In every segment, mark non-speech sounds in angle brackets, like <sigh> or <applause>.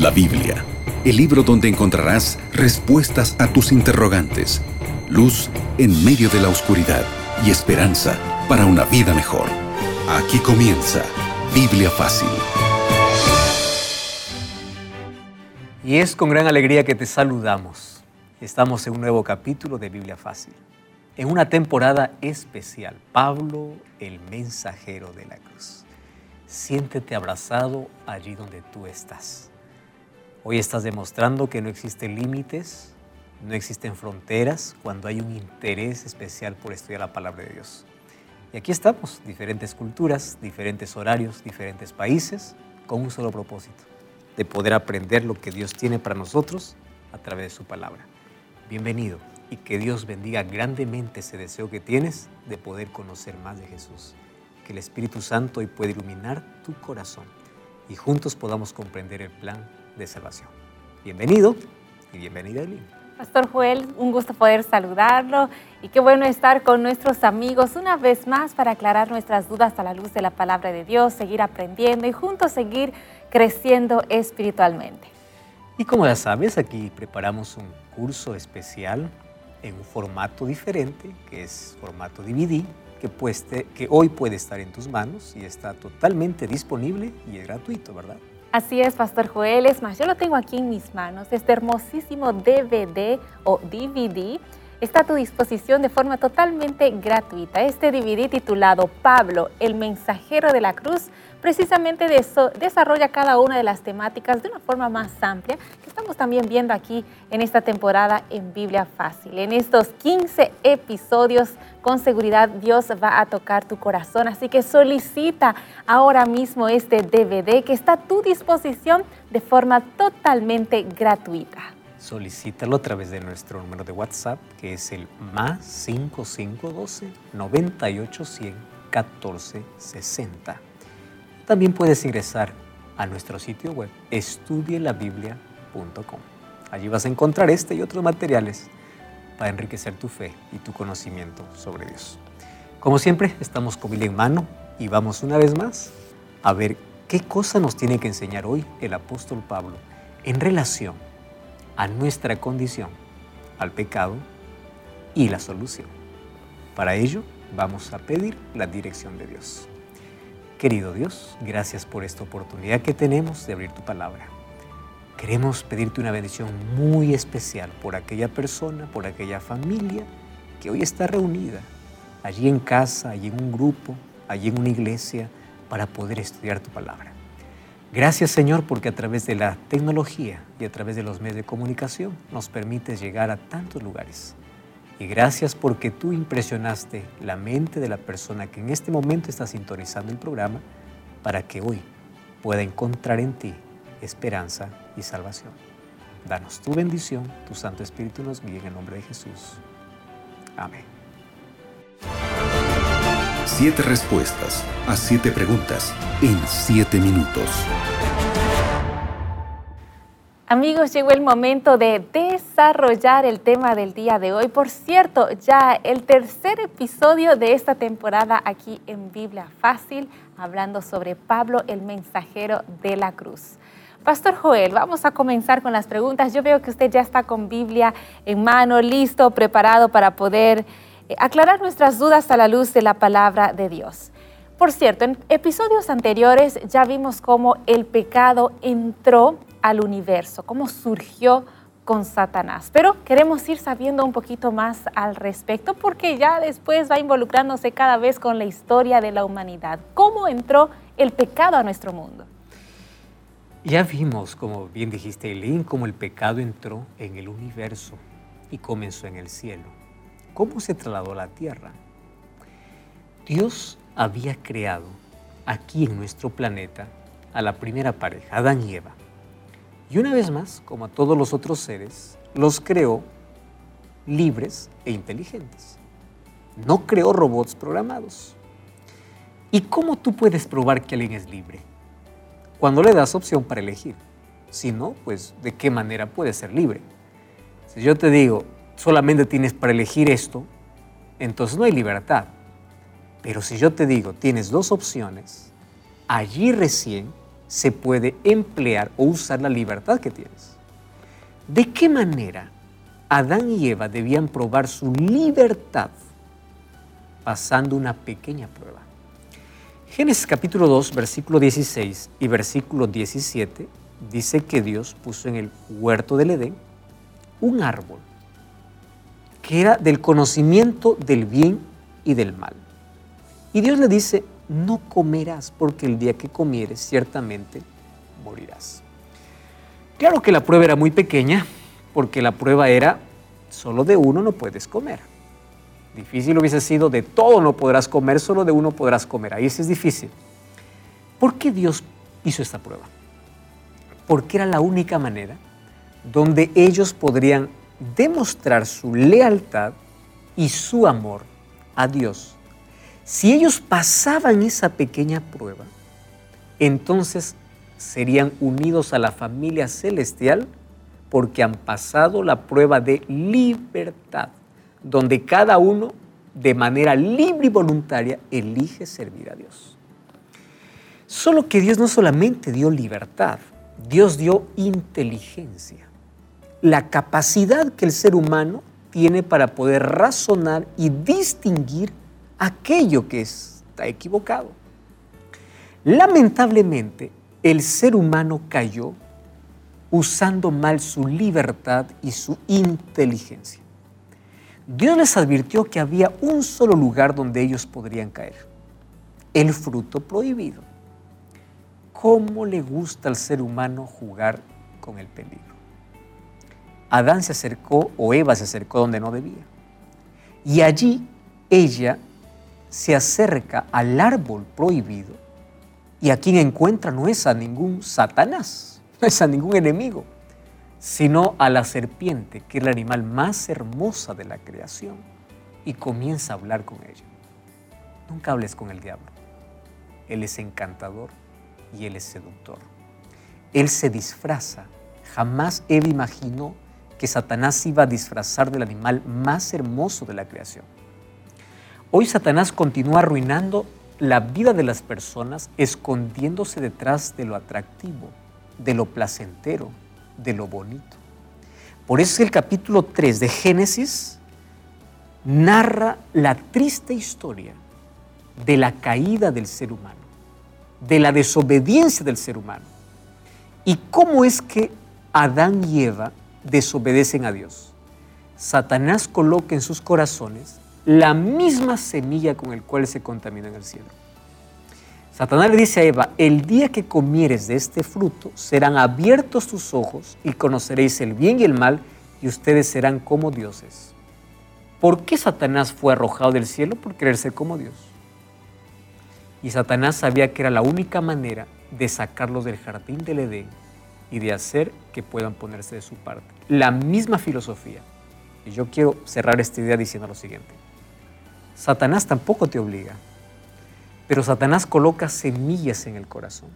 La Biblia, el libro donde encontrarás respuestas a tus interrogantes, luz en medio de la oscuridad y esperanza para una vida mejor. Aquí comienza Biblia Fácil. Y es con gran alegría que te saludamos. Estamos en un nuevo capítulo de Biblia Fácil, en una temporada especial, Pablo, el mensajero de la cruz. Siéntete abrazado allí donde tú estás. Hoy estás demostrando que no existen límites, no existen fronteras cuando hay un interés especial por estudiar la palabra de Dios. Y aquí estamos, diferentes culturas, diferentes horarios, diferentes países, con un solo propósito, de poder aprender lo que Dios tiene para nosotros a través de su palabra. Bienvenido y que Dios bendiga grandemente ese deseo que tienes de poder conocer más de Jesús. Que el Espíritu Santo hoy pueda iluminar tu corazón y juntos podamos comprender el plan de salvación. Bienvenido y bienvenida, Eileen. Pastor Joel, un gusto poder saludarlo y qué bueno estar con nuestros amigos una vez más para aclarar nuestras dudas a la luz de la palabra de Dios, seguir aprendiendo y juntos seguir creciendo espiritualmente. Y como ya sabes, aquí preparamos un curso especial en un formato diferente, que es formato DVD, que, pueste, que hoy puede estar en tus manos y está totalmente disponible y es gratuito, ¿verdad? Así es, Pastor Joel. Es más, yo lo tengo aquí en mis manos, este hermosísimo DVD o DVD está a tu disposición de forma totalmente gratuita. Este DVD titulado Pablo, el mensajero de la cruz, precisamente de eso, desarrolla cada una de las temáticas de una forma más amplia estamos también viendo aquí en esta temporada en Biblia Fácil. En estos 15 episodios, con seguridad Dios va a tocar tu corazón, así que solicita ahora mismo este DVD que está a tu disposición de forma totalmente gratuita solicítalo a través de nuestro número de WhatsApp, que es el más 5512 9810 1460. También puedes ingresar a nuestro sitio web estudielabiblia.com. Allí vas a encontrar este y otros materiales para enriquecer tu fe y tu conocimiento sobre Dios. Como siempre, estamos con en mano y vamos una vez más a ver qué cosa nos tiene que enseñar hoy el apóstol Pablo en relación a nuestra condición, al pecado y la solución. Para ello vamos a pedir la dirección de Dios. Querido Dios, gracias por esta oportunidad que tenemos de abrir tu palabra. Queremos pedirte una bendición muy especial por aquella persona, por aquella familia que hoy está reunida allí en casa, allí en un grupo, allí en una iglesia, para poder estudiar tu palabra. Gracias Señor porque a través de la tecnología y a través de los medios de comunicación nos permites llegar a tantos lugares. Y gracias porque tú impresionaste la mente de la persona que en este momento está sintonizando el programa para que hoy pueda encontrar en ti esperanza y salvación. Danos tu bendición, tu Santo Espíritu nos guíe en el nombre de Jesús. Amén. Siete respuestas a siete preguntas en siete minutos. Amigos, llegó el momento de desarrollar el tema del día de hoy. Por cierto, ya el tercer episodio de esta temporada aquí en Biblia Fácil, hablando sobre Pablo, el mensajero de la cruz. Pastor Joel, vamos a comenzar con las preguntas. Yo veo que usted ya está con Biblia en mano, listo, preparado para poder eh, aclarar nuestras dudas a la luz de la palabra de Dios. Por cierto, en episodios anteriores ya vimos cómo el pecado entró al universo, cómo surgió con Satanás. Pero queremos ir sabiendo un poquito más al respecto porque ya después va involucrándose cada vez con la historia de la humanidad. ¿Cómo entró el pecado a nuestro mundo? Ya vimos, como bien dijiste, Eileen, cómo el pecado entró en el universo y comenzó en el cielo. ¿Cómo se trasladó a la tierra? Dios había creado aquí en nuestro planeta a la primera pareja, Adán y Eva. Y una vez más, como a todos los otros seres, los creó libres e inteligentes. No creó robots programados. ¿Y cómo tú puedes probar que alguien es libre? Cuando le das opción para elegir. Si no, pues ¿de qué manera puede ser libre? Si yo te digo, solamente tienes para elegir esto, entonces no hay libertad. Pero si yo te digo, tienes dos opciones, allí recién se puede emplear o usar la libertad que tienes. ¿De qué manera Adán y Eva debían probar su libertad pasando una pequeña prueba? Génesis capítulo 2, versículo 16 y versículo 17 dice que Dios puso en el huerto del Edén un árbol que era del conocimiento del bien y del mal. Y Dios le dice, no comerás porque el día que comieres ciertamente morirás. Claro que la prueba era muy pequeña porque la prueba era solo de uno no puedes comer. Difícil hubiese sido de todo no podrás comer, solo de uno podrás comer. Ahí sí es difícil. ¿Por qué Dios hizo esta prueba? Porque era la única manera donde ellos podrían demostrar su lealtad y su amor a Dios si ellos pasaban esa pequeña prueba, entonces serían unidos a la familia celestial porque han pasado la prueba de libertad, donde cada uno de manera libre y voluntaria elige servir a Dios. Solo que Dios no solamente dio libertad, Dios dio inteligencia, la capacidad que el ser humano tiene para poder razonar y distinguir aquello que está equivocado. Lamentablemente, el ser humano cayó usando mal su libertad y su inteligencia. Dios les advirtió que había un solo lugar donde ellos podrían caer, el fruto prohibido. ¿Cómo le gusta al ser humano jugar con el peligro? Adán se acercó o Eva se acercó donde no debía. Y allí ella se acerca al árbol prohibido y a quien encuentra no es a ningún Satanás, <laughs> no es a ningún enemigo, sino a la serpiente, que es el animal más hermosa de la creación, y comienza a hablar con ella. Nunca hables con el diablo. Él es encantador y él es seductor. Él se disfraza. Jamás Eva imaginó que Satanás iba a disfrazar del animal más hermoso de la creación. Hoy Satanás continúa arruinando la vida de las personas escondiéndose detrás de lo atractivo, de lo placentero, de lo bonito. Por eso el capítulo 3 de Génesis narra la triste historia de la caída del ser humano, de la desobediencia del ser humano. Y cómo es que Adán y Eva desobedecen a Dios. Satanás coloca en sus corazones la misma semilla con el cual se contamina en el cielo. Satanás le dice a Eva, el día que comieres de este fruto, serán abiertos tus ojos y conoceréis el bien y el mal, y ustedes serán como dioses. ¿Por qué Satanás fue arrojado del cielo? Por querer ser como Dios. Y Satanás sabía que era la única manera de sacarlos del jardín del Edén y de hacer que puedan ponerse de su parte. La misma filosofía. Y yo quiero cerrar esta idea diciendo lo siguiente. Satanás tampoco te obliga, pero Satanás coloca semillas en el corazón.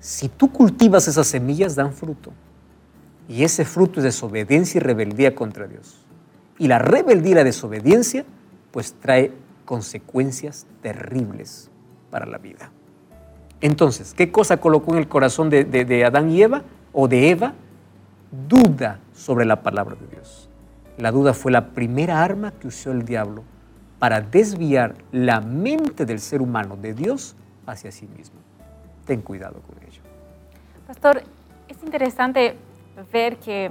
Si tú cultivas esas semillas, dan fruto. Y ese fruto es desobediencia y rebeldía contra Dios. Y la rebeldía y la desobediencia, pues trae consecuencias terribles para la vida. Entonces, ¿qué cosa colocó en el corazón de, de Adán y Eva o de Eva? Duda sobre la palabra de Dios. La duda fue la primera arma que usó el diablo para desviar la mente del ser humano de Dios hacia sí mismo. Ten cuidado con ello. Pastor, es interesante ver que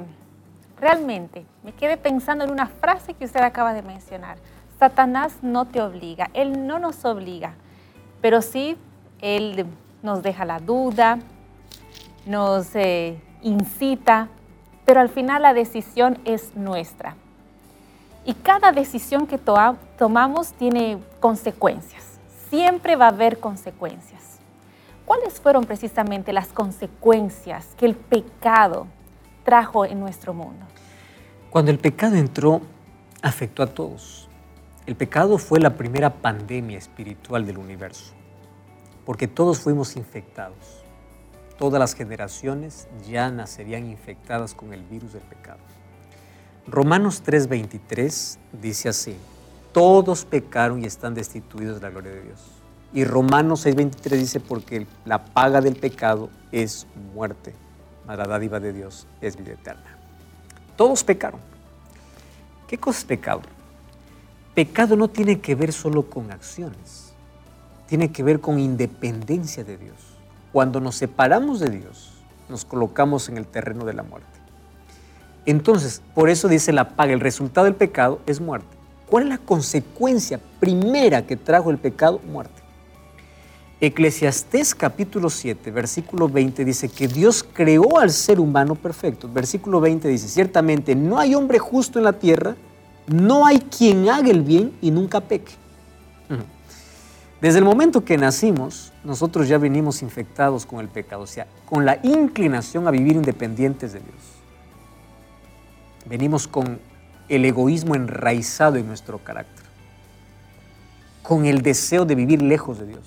realmente me quedé pensando en una frase que usted acaba de mencionar. Satanás no te obliga, Él no nos obliga, pero sí Él nos deja la duda, nos eh, incita, pero al final la decisión es nuestra. Y cada decisión que tomamos tiene consecuencias. Siempre va a haber consecuencias. ¿Cuáles fueron precisamente las consecuencias que el pecado trajo en nuestro mundo? Cuando el pecado entró, afectó a todos. El pecado fue la primera pandemia espiritual del universo, porque todos fuimos infectados. Todas las generaciones ya nacerían infectadas con el virus del pecado. Romanos 3:23 dice así, todos pecaron y están destituidos de la gloria de Dios. Y Romanos 6:23 dice, porque la paga del pecado es muerte, mas la dádiva de Dios es vida eterna. Todos pecaron. ¿Qué cosa es pecado? Pecado no tiene que ver solo con acciones, tiene que ver con independencia de Dios. Cuando nos separamos de Dios, nos colocamos en el terreno de la muerte. Entonces, por eso dice la paga, el resultado del pecado es muerte. ¿Cuál es la consecuencia primera que trajo el pecado? Muerte. Eclesiastés capítulo 7, versículo 20 dice que Dios creó al ser humano perfecto. Versículo 20 dice, ciertamente no hay hombre justo en la tierra, no hay quien haga el bien y nunca peque. Desde el momento que nacimos, nosotros ya venimos infectados con el pecado, o sea, con la inclinación a vivir independientes de Dios. Venimos con el egoísmo enraizado en nuestro carácter, con el deseo de vivir lejos de Dios.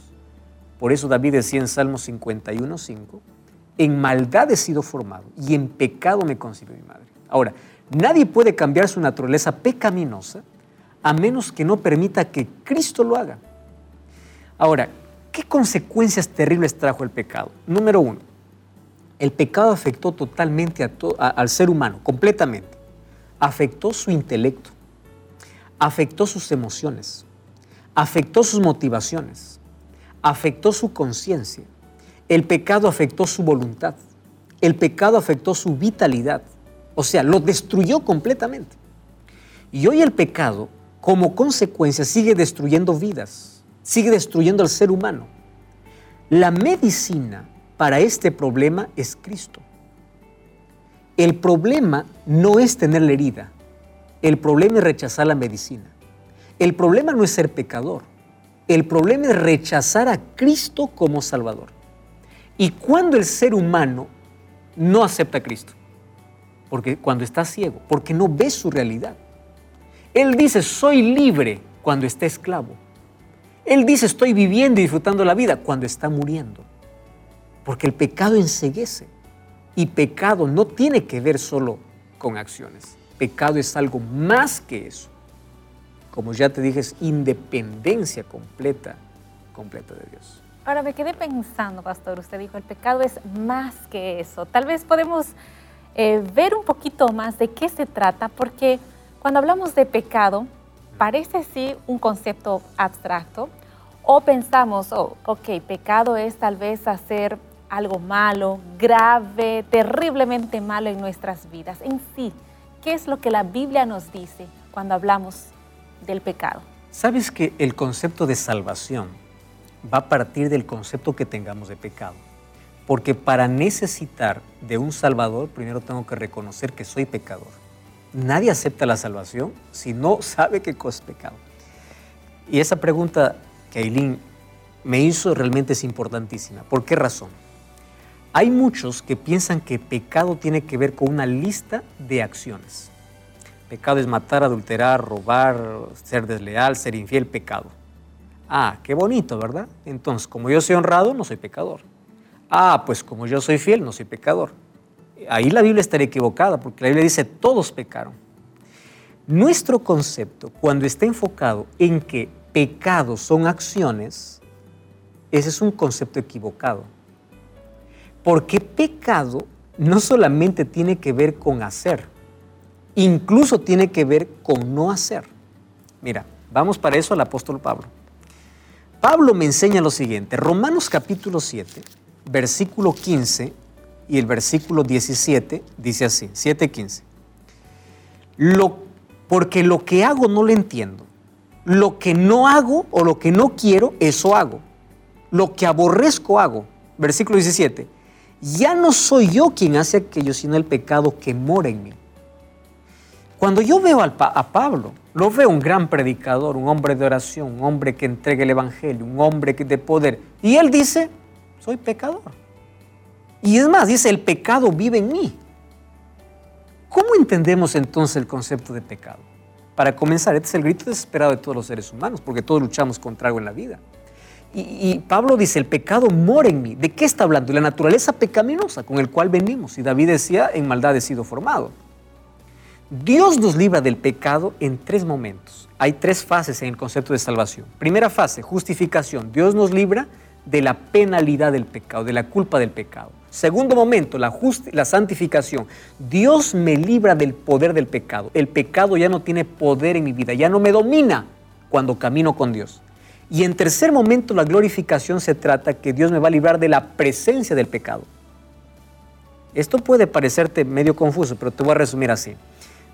Por eso David decía en Salmo 51, 5, en maldad he sido formado y en pecado me concibió mi madre. Ahora, nadie puede cambiar su naturaleza pecaminosa a menos que no permita que Cristo lo haga. Ahora, ¿qué consecuencias terribles trajo el pecado? Número uno, el pecado afectó totalmente al ser humano, completamente. Afectó su intelecto, afectó sus emociones, afectó sus motivaciones, afectó su conciencia, el pecado afectó su voluntad, el pecado afectó su vitalidad, o sea, lo destruyó completamente. Y hoy el pecado, como consecuencia, sigue destruyendo vidas, sigue destruyendo al ser humano. La medicina para este problema es Cristo. El problema no es tener la herida, el problema es rechazar la medicina. El problema no es ser pecador, el problema es rechazar a Cristo como Salvador. Y cuando el ser humano no acepta a Cristo, porque cuando está ciego, porque no ve su realidad. Él dice, soy libre cuando está esclavo. Él dice, estoy viviendo y disfrutando la vida cuando está muriendo. Porque el pecado enseguece. Y pecado no tiene que ver solo con acciones. Pecado es algo más que eso como ya te dije, es independencia completa, completa de Dios. Ahora me quedé pensando, pastor, usted dijo, el pecado es más que eso. Tal vez podemos eh, ver un poquito más de qué se trata, porque cuando hablamos de pecado, parece sí un concepto abstracto, o pensamos, oh, ok, pecado es tal vez hacer algo malo, grave, terriblemente malo en nuestras vidas. En sí, ¿qué es lo que la Biblia nos dice cuando hablamos del pecado. ¿Sabes que el concepto de salvación va a partir del concepto que tengamos de pecado? Porque para necesitar de un Salvador, primero tengo que reconocer que soy pecador. Nadie acepta la salvación si no sabe qué cosa es pecado. Y esa pregunta que Aileen me hizo realmente es importantísima. ¿Por qué razón? Hay muchos que piensan que pecado tiene que ver con una lista de acciones. Pecado es matar, adulterar, robar, ser desleal, ser infiel, pecado. Ah, qué bonito, ¿verdad? Entonces, como yo soy honrado, no soy pecador. Ah, pues como yo soy fiel, no soy pecador. Ahí la Biblia estaría equivocada, porque la Biblia dice, todos pecaron. Nuestro concepto, cuando está enfocado en que pecados son acciones, ese es un concepto equivocado. Porque pecado no solamente tiene que ver con hacer, incluso tiene que ver con no hacer. Mira, vamos para eso al apóstol Pablo. Pablo me enseña lo siguiente, Romanos capítulo 7, versículo 15 y el versículo 17 dice así, 7:15. Lo, porque lo que hago no lo entiendo. Lo que no hago o lo que no quiero, eso hago. Lo que aborrezco hago. Versículo 17. Ya no soy yo quien hace aquello, sino el pecado que mora en mí. Cuando yo veo a Pablo, lo veo un gran predicador, un hombre de oración, un hombre que entrega el Evangelio, un hombre de poder. Y él dice, soy pecador. Y es más, dice, el pecado vive en mí. ¿Cómo entendemos entonces el concepto de pecado? Para comenzar, este es el grito desesperado de todos los seres humanos, porque todos luchamos contra algo en la vida. Y, Pablo dice, el pecado mora en mí. ¿De qué está hablando? La naturaleza pecaminosa con el cual venimos. Y David decía, en maldad he sido formado. Dios nos libra del pecado en tres momentos. Hay tres fases en el concepto de salvación. Primera fase, justificación. Dios nos libra de la penalidad del pecado, de la culpa del pecado. Segundo momento, la, la santificación. Dios me libra del poder del pecado. El pecado ya no tiene poder en mi vida, ya no me domina cuando camino con Dios. Y en tercer momento, la glorificación se trata que Dios me va a librar de la presencia del pecado. Esto puede parecerte medio confuso, pero te voy a resumir así.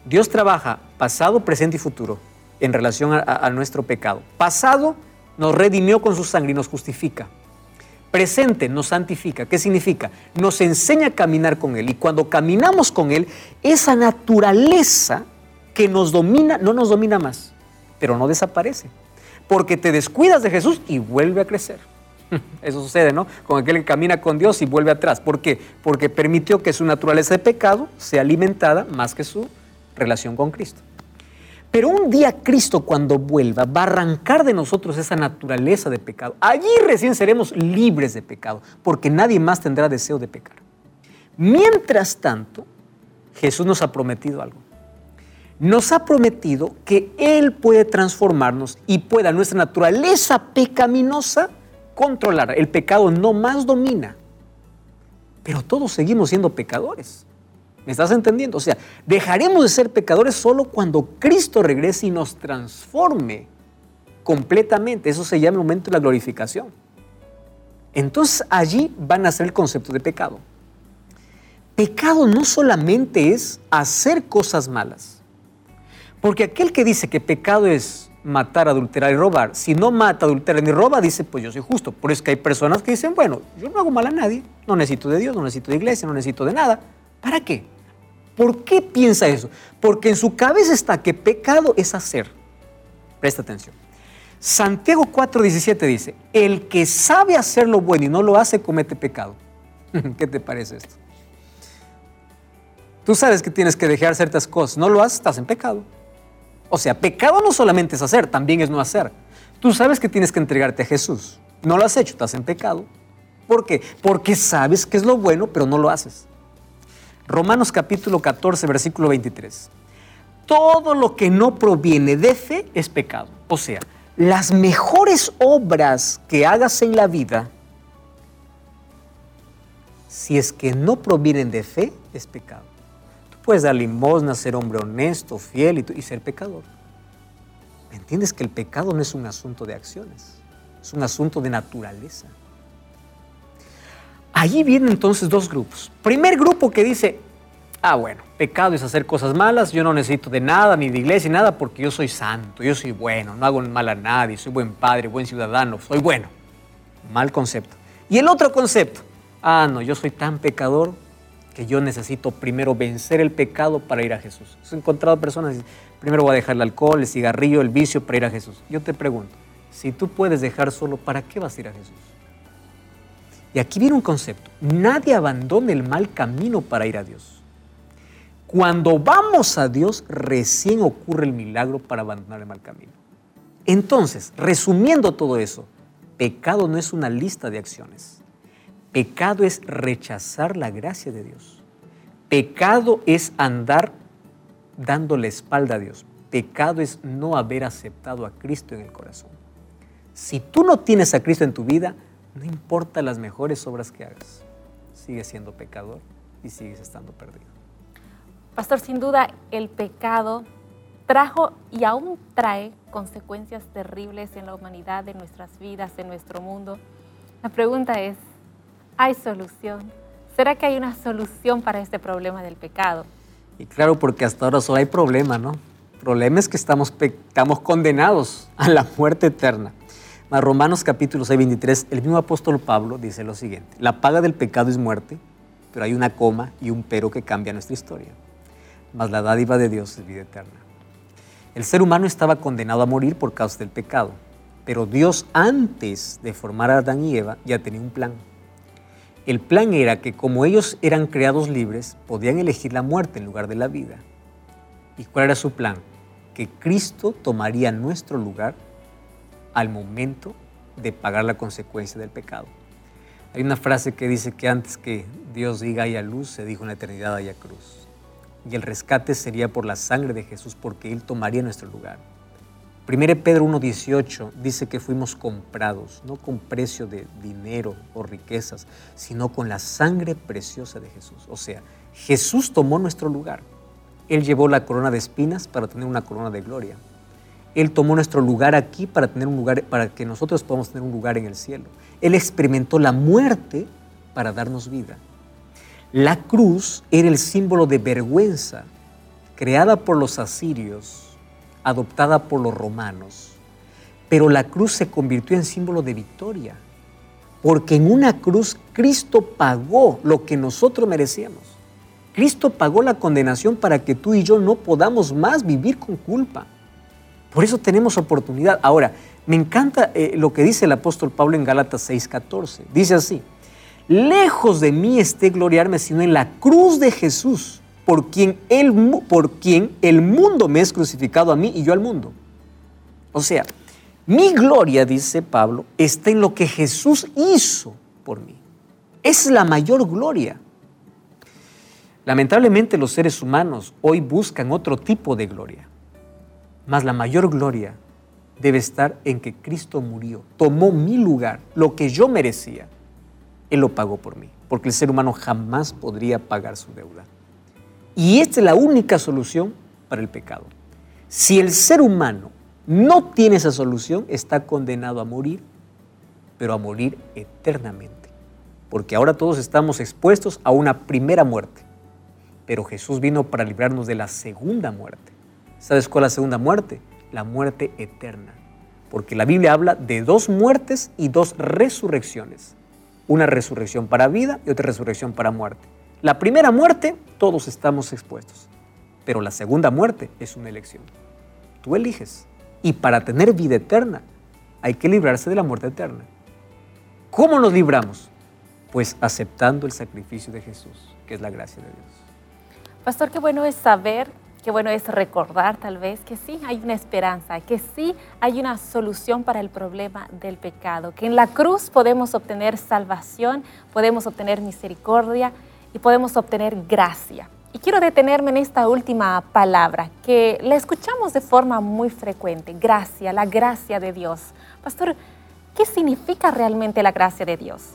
Dios trabaja pasado, presente y futuro en relación a, nuestro pecado. Pasado nos redimió con su sangre y nos justifica. Presente nos santifica. ¿Qué significa? Nos enseña a caminar con Él. Y cuando caminamos con Él, esa naturaleza que nos domina, no nos domina más, pero no desaparece. Porque te descuidas de Jesús y vuelve a crecer. <laughs> Eso sucede, ¿no? Con aquel que camina con Dios y vuelve atrás. ¿Por qué? Porque permitió que su naturaleza de pecado sea alimentada más que su relación con Cristo. Pero un día Cristo cuando vuelva va a arrancar de nosotros esa naturaleza de pecado. Allí recién seremos libres de pecado, porque nadie más tendrá deseo de pecar. Mientras tanto, Jesús nos ha prometido algo. Nos ha prometido que Él puede transformarnos y pueda nuestra naturaleza pecaminosa controlar. El pecado no más domina. Pero todos seguimos siendo pecadores. ¿Me estás entendiendo? O sea, dejaremos de ser pecadores solo cuando Cristo regrese y nos transforme completamente. Eso se llama el momento de la glorificación. Entonces allí van a ser el concepto de pecado. Pecado no solamente es hacer cosas malas, porque aquel que dice que pecado es matar, adulterar y robar, si no mata, adultera ni roba, dice, pues yo soy justo. Por eso que hay personas que dicen, bueno, yo no hago mal a nadie, no necesito de Dios, no necesito de iglesia, no necesito de nada. ¿Para qué? ¿Por qué piensa eso? Porque en su cabeza está que pecado es hacer. Presta atención. Santiago 4:17 dice, el que sabe hacer lo bueno y no lo hace, comete pecado. <laughs> ¿Qué te parece esto? Tú sabes que tienes que dejar ciertas cosas, no lo haces, estás en pecado. O sea, pecado no solamente es hacer, también es no hacer. Tú sabes que tienes que entregarte a Jesús. No lo has hecho, estás en pecado. ¿Por qué? Porque sabes que es lo bueno, pero no lo haces. Romanos capítulo 14, versículo 23. Todo lo que no proviene de fe es pecado. O sea, las mejores obras que hagas en la vida, si es que no provienen de fe, es pecado. Puedes dar limosna, ser hombre honesto, fiel y, y ser pecador. ¿Entiendes que el pecado no es un asunto de acciones? Es un asunto de naturaleza. Allí vienen entonces dos grupos. Primer grupo que dice, ah, bueno, pecado es hacer cosas malas, yo no necesito de nada, ni de iglesia, ni nada, porque yo soy santo, yo soy bueno, no hago mal a nadie, soy buen padre, buen ciudadano, soy bueno. Mal concepto. Y el otro concepto, ah, no, yo soy tan pecador que yo necesito primero vencer el pecado para ir a Jesús. He encontrado personas que dicen, primero voy a dejar el alcohol, el cigarrillo, el vicio para ir a Jesús. Yo te pregunto, si tú puedes dejar solo, ¿para qué vas a ir a Jesús? Y aquí viene un concepto. Nadie abandona el mal camino para ir a Dios. Cuando vamos a Dios, recién ocurre el milagro para abandonar el mal camino. Entonces, resumiendo todo eso, pecado no es una lista de acciones. Pecado es rechazar la gracia de Dios. Pecado es andar dando la espalda a Dios. Pecado es no haber aceptado a Cristo en el corazón. Si tú no tienes a Cristo en tu vida, no importa las mejores obras que hagas, sigues siendo pecador y sigues estando perdido. Pastor, sin duda el pecado trajo y aún trae consecuencias terribles en la humanidad, en nuestras vidas, en nuestro mundo. La pregunta es, ¿hay solución? ¿Será que hay una solución para este problema del pecado? Y claro, porque hasta ahora solo hay problema, ¿no? El problema es que estamos, estamos condenados a la muerte eterna. Mas Romanos capítulo 6, 23, el mismo apóstol Pablo dice lo siguiente, la paga del pecado es muerte, pero hay una coma y un pero que cambia nuestra historia. Mas la dádiva de Dios es vida eterna. El ser humano estaba condenado a morir por causa del pecado, pero Dios antes de formar a Adán y Eva ya tenía un plan. El plan era que como ellos eran creados libres, podían elegir la muerte en lugar de la vida. ¿Y cuál era su plan? Que Cristo tomaría nuestro lugar al momento de pagar la consecuencia del pecado. Hay una frase que dice que antes que Dios diga haya luz, se dijo en la eternidad haya cruz. y el rescate sería por la sangre de Jesús porque Él tomaría nuestro lugar. 1 Pedro 1.18 dice que fuimos comprados, no con precio de dinero o riquezas, sino con la sangre preciosa de Jesús. O sea, Jesús tomó nuestro lugar. Él llevó la corona de espinas para tener una corona de gloria. Él tomó nuestro lugar aquí para tener un lugar, para que nosotros podamos tener un lugar en el cielo. Él experimentó la muerte para darnos vida. La cruz era el símbolo de vergüenza creada por los asirios adoptada por los romanos. Pero la cruz se convirtió en símbolo de victoria, porque en una cruz Cristo pagó lo que nosotros merecíamos. Cristo pagó la condenación para que tú y yo no podamos más vivir con culpa. Por eso tenemos oportunidad. Ahora, me encanta eh, lo que dice el apóstol Pablo en Gálatas 6:14. Dice así, lejos de mí esté gloriarme, sino en la cruz de Jesús por quien, el, por quien el mundo me es crucificado a mí y yo al mundo. O sea, mi gloria, dice Pablo, está en lo que Jesús hizo por mí. Es la mayor gloria. Lamentablemente los seres humanos hoy buscan otro tipo de gloria, mas la mayor gloria debe estar en que Cristo murió, tomó mi lugar, lo que yo merecía. Él lo pagó por mí, porque el ser humano jamás podría pagar su deuda. Y esta es la única solución para el pecado. Si el ser humano no tiene esa solución, está condenado a morir, pero a morir eternamente. Porque ahora todos estamos expuestos a una primera muerte. Pero Jesús vino para librarnos de la segunda muerte. ¿Sabes cuál es la segunda muerte? La muerte eterna. Porque la Biblia habla de dos muertes y dos resurrecciones. Una resurrección para vida y otra resurrección para muerte. La primera muerte, todos estamos expuestos, pero la segunda muerte es una elección. Tú eliges. Y para tener vida eterna, hay que librarse de la muerte eterna. ¿Cómo nos libramos? Pues aceptando el sacrificio de Jesús, que es la gracia de Dios. Pastor, qué bueno es saber, qué bueno es recordar tal vez que sí hay una esperanza, que sí hay una solución para el problema del pecado, que en la cruz podemos obtener salvación, podemos obtener misericordia y podemos obtener gracia. Y quiero detenerme en esta última palabra que la escuchamos de forma muy frecuente, gracia, la gracia de Dios. Pastor, ¿qué significa realmente la gracia de Dios?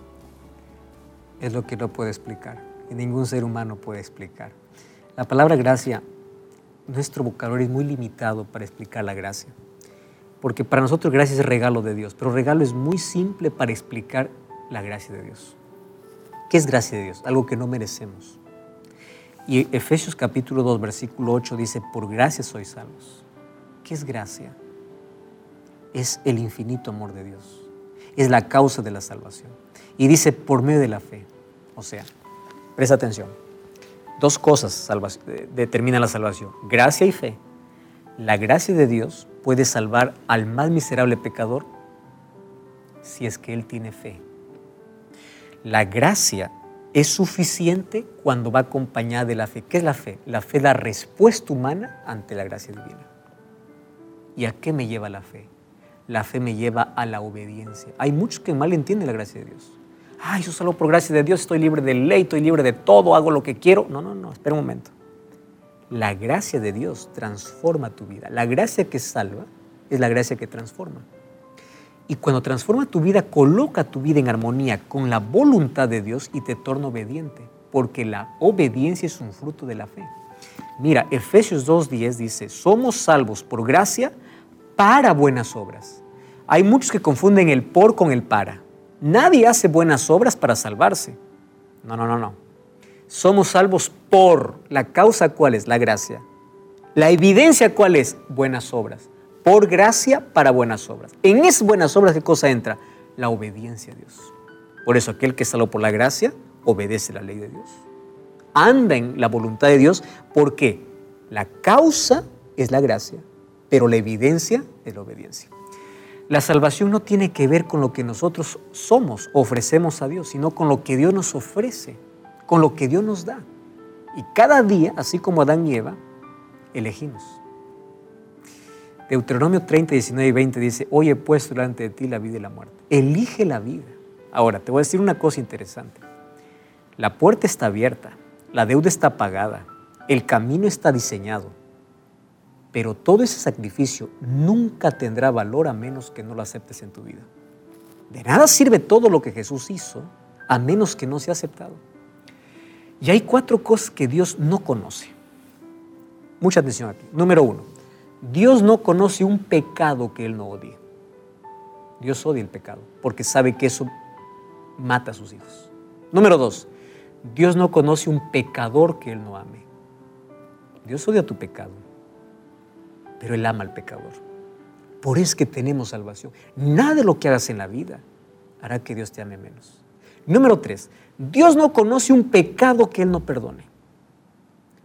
Es lo que no puede explicar y ningún ser humano puede explicar. La palabra gracia, nuestro vocabulario es muy limitado para explicar la gracia, porque para nosotros gracia es regalo de Dios, pero regalo es muy simple para explicar la gracia de Dios. ¿Qué es gracia de Dios? Algo que no merecemos. Y Efesios capítulo 2, versículo 8 dice, por gracia sois salvos. ¿Qué es gracia? Es el infinito amor de Dios. Es la causa de la salvación. Y dice, por medio de la fe. O sea, presta atención. Dos cosas determinan la salvación. Gracia y fe. La gracia de Dios puede salvar al más miserable pecador si es que él tiene fe. La gracia es suficiente cuando va acompañada de la fe. ¿Qué es la fe? La fe la respuesta humana ante la gracia divina. ¿Y a qué me lleva la fe? La fe me lleva a la obediencia. Hay muchos que mal entienden la gracia de Dios. Ay, yo solo por gracia de Dios estoy libre de ley, estoy libre de todo, hago lo que quiero. No, no, no, espera un momento. La gracia de Dios transforma tu vida. La gracia que salva es la gracia que transforma. Y cuando transforma tu vida, coloca tu vida en armonía con la voluntad de Dios y te torna obediente, porque la obediencia es un fruto de la fe. Mira, Efesios 2.10 dice, somos salvos por gracia para buenas obras. Hay muchos que confunden el por con el para. Nadie hace buenas obras para salvarse. No, no, no, no. Somos salvos por la causa cuál es la gracia. La evidencia cuál es buenas obras por gracia para buenas obras. En esas buenas obras, ¿qué cosa entra? La obediencia a Dios. Por eso aquel que salvo por la gracia obedece la ley de Dios. Anda en la voluntad de Dios porque la causa es la gracia, pero la evidencia es la obediencia. La salvación no tiene que ver con lo que nosotros somos, ofrecemos a Dios, sino con lo que Dios nos ofrece, con lo que Dios nos da. Y cada día, así como Adán y Eva, elegimos. Deuteronomio 30, 19 y 20 dice, hoy he puesto delante de ti la vida y la muerte. Elige la vida. Ahora, te voy a decir una cosa interesante. La puerta está abierta, la deuda está pagada, El camino está diseñado, pero todo ese sacrificio nunca tendrá valor a menos que no lo aceptes en tu vida. De nada sirve todo lo que Jesús hizo a menos que no sea aceptado. Y hay cuatro cosas que Dios no conoce. Mucha atención aquí. Número uno, Dios no conoce un pecado que Él no odie. Dios odia el pecado porque sabe que eso mata a sus hijos. Número dos, Dios no conoce un pecador que Él no ame. Dios odia tu pecado, pero Él ama al pecador. Por eso es que tenemos salvación. Nada de lo que hagas en la vida hará que Dios te ame menos. Número tres, Dios no conoce un pecado que Él no perdone.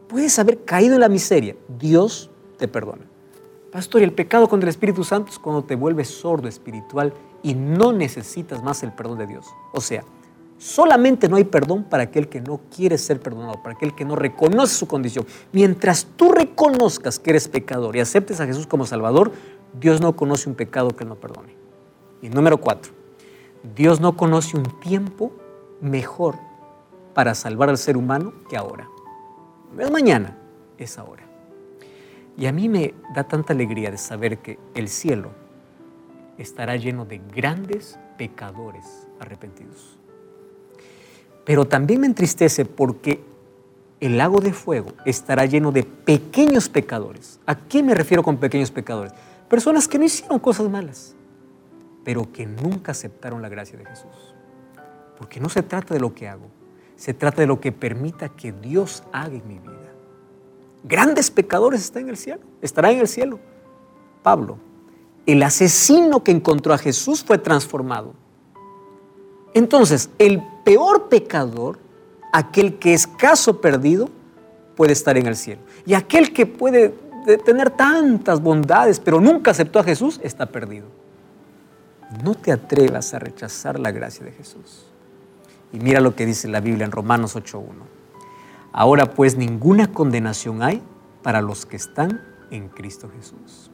Puedes haber caído en la miseria, Dios te perdona. Pastor, y el pecado contra el Espíritu Santo es cuando te vuelves sordo espiritual y no necesitas más el perdón de Dios. O sea, solamente no hay perdón para aquel que no quiere ser perdonado, para aquel que no reconoce su condición. Mientras tú reconozcas que eres pecador y aceptes a Jesús como Salvador, Dios no conoce un pecado que no perdone. Y número cuatro, Dios no conoce un tiempo mejor para salvar al ser humano que ahora. No es mañana, es ahora. Y a mí me da tanta alegría de saber que el cielo estará lleno de grandes pecadores arrepentidos. Pero también me entristece porque el lago de fuego estará lleno de pequeños pecadores. ¿A qué me refiero con pequeños pecadores? Personas que no hicieron cosas malas, pero que nunca aceptaron la gracia de Jesús. Porque no se trata de lo que hago, se trata de lo que permita que Dios haga en mi vida. Grandes pecadores están en el cielo, estarán en el cielo. Pablo, el asesino que encontró a Jesús fue transformado. Entonces, el peor pecador, aquel que es caso perdido, puede estar en el cielo. Y aquel que puede tener tantas bondades, pero nunca aceptó a Jesús, está perdido. No te atrevas a rechazar la gracia de Jesús. Y mira lo que dice la Biblia en Romanos 8.1. Ahora pues ninguna condenación hay para los que están en Cristo Jesús.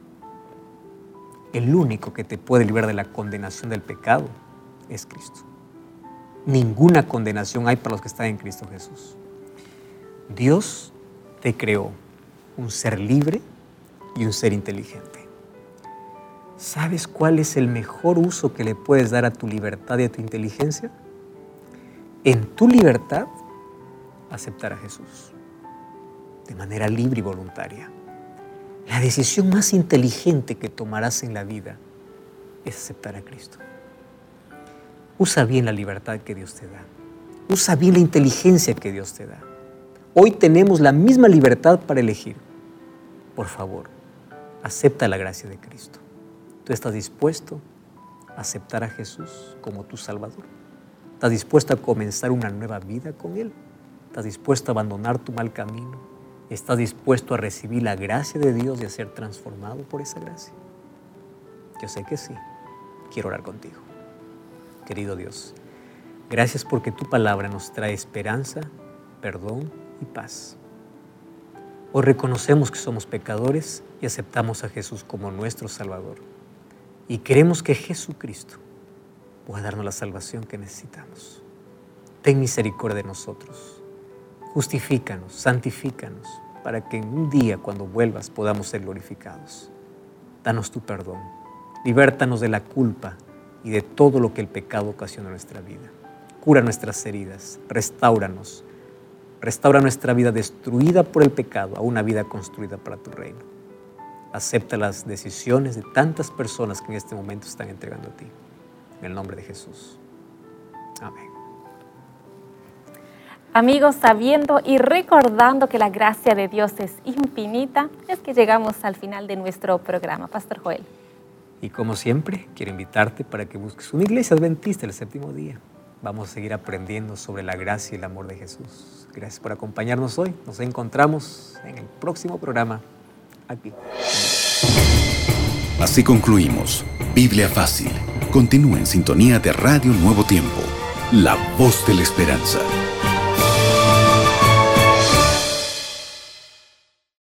El único que te puede librar de la condenación del pecado es Cristo. Ninguna condenación hay para los que están en Cristo Jesús. Dios te creó un ser libre y un ser inteligente. ¿Sabes cuál es el mejor uso que le puedes dar a tu libertad y a tu inteligencia? En tu libertad, aceptar a Jesús de manera libre y voluntaria. La decisión más inteligente que tomarás en la vida es aceptar a Cristo. Usa bien la libertad que Dios te da. Usa bien la inteligencia que Dios te da. Hoy tenemos la misma libertad para elegir. Por favor, acepta la gracia de Cristo. ¿Tú estás dispuesto a aceptar a Jesús como tu Salvador? ¿Estás dispuesto a comenzar una nueva vida con Él? ¿Estás dispuesto a abandonar tu mal camino ¿Estás dispuesto a recibir la gracia de Dios y a ser transformado por esa gracia? Yo sé que sí. Quiero orar contigo. Querido Dios, gracias porque tu palabra nos trae esperanza, perdón y paz. Hoy reconocemos que somos pecadores y aceptamos a Jesús como nuestro Salvador. Y queremos que Jesucristo pueda darnos la salvación que necesitamos. Ten misericordia de nosotros. Justifícanos, santifícanos, para que en un día cuando vuelvas podamos ser glorificados. Danos tu perdón, libértanos de la culpa y de todo lo que el pecado ocasiona en nuestra vida. Cura nuestras heridas, restauranos, restaura nuestra vida destruida por el pecado a una vida construida para tu reino. Acepta las decisiones de tantas personas que en este momento están entregando a ti. En el nombre de Jesús. Amén. Amigos, sabiendo y recordando que la gracia de Dios es infinita, es que llegamos al final de nuestro programa. Pastor Joel. Y como siempre, quiero invitarte para que busques una iglesia adventista el séptimo día. Vamos a seguir aprendiendo sobre la gracia y el amor de Jesús. Gracias por acompañarnos hoy. Nos encontramos en el próximo programa aquí. Así concluimos. Biblia Fácil. Continúa en sintonía de Radio Nuevo Tiempo, la voz de la esperanza.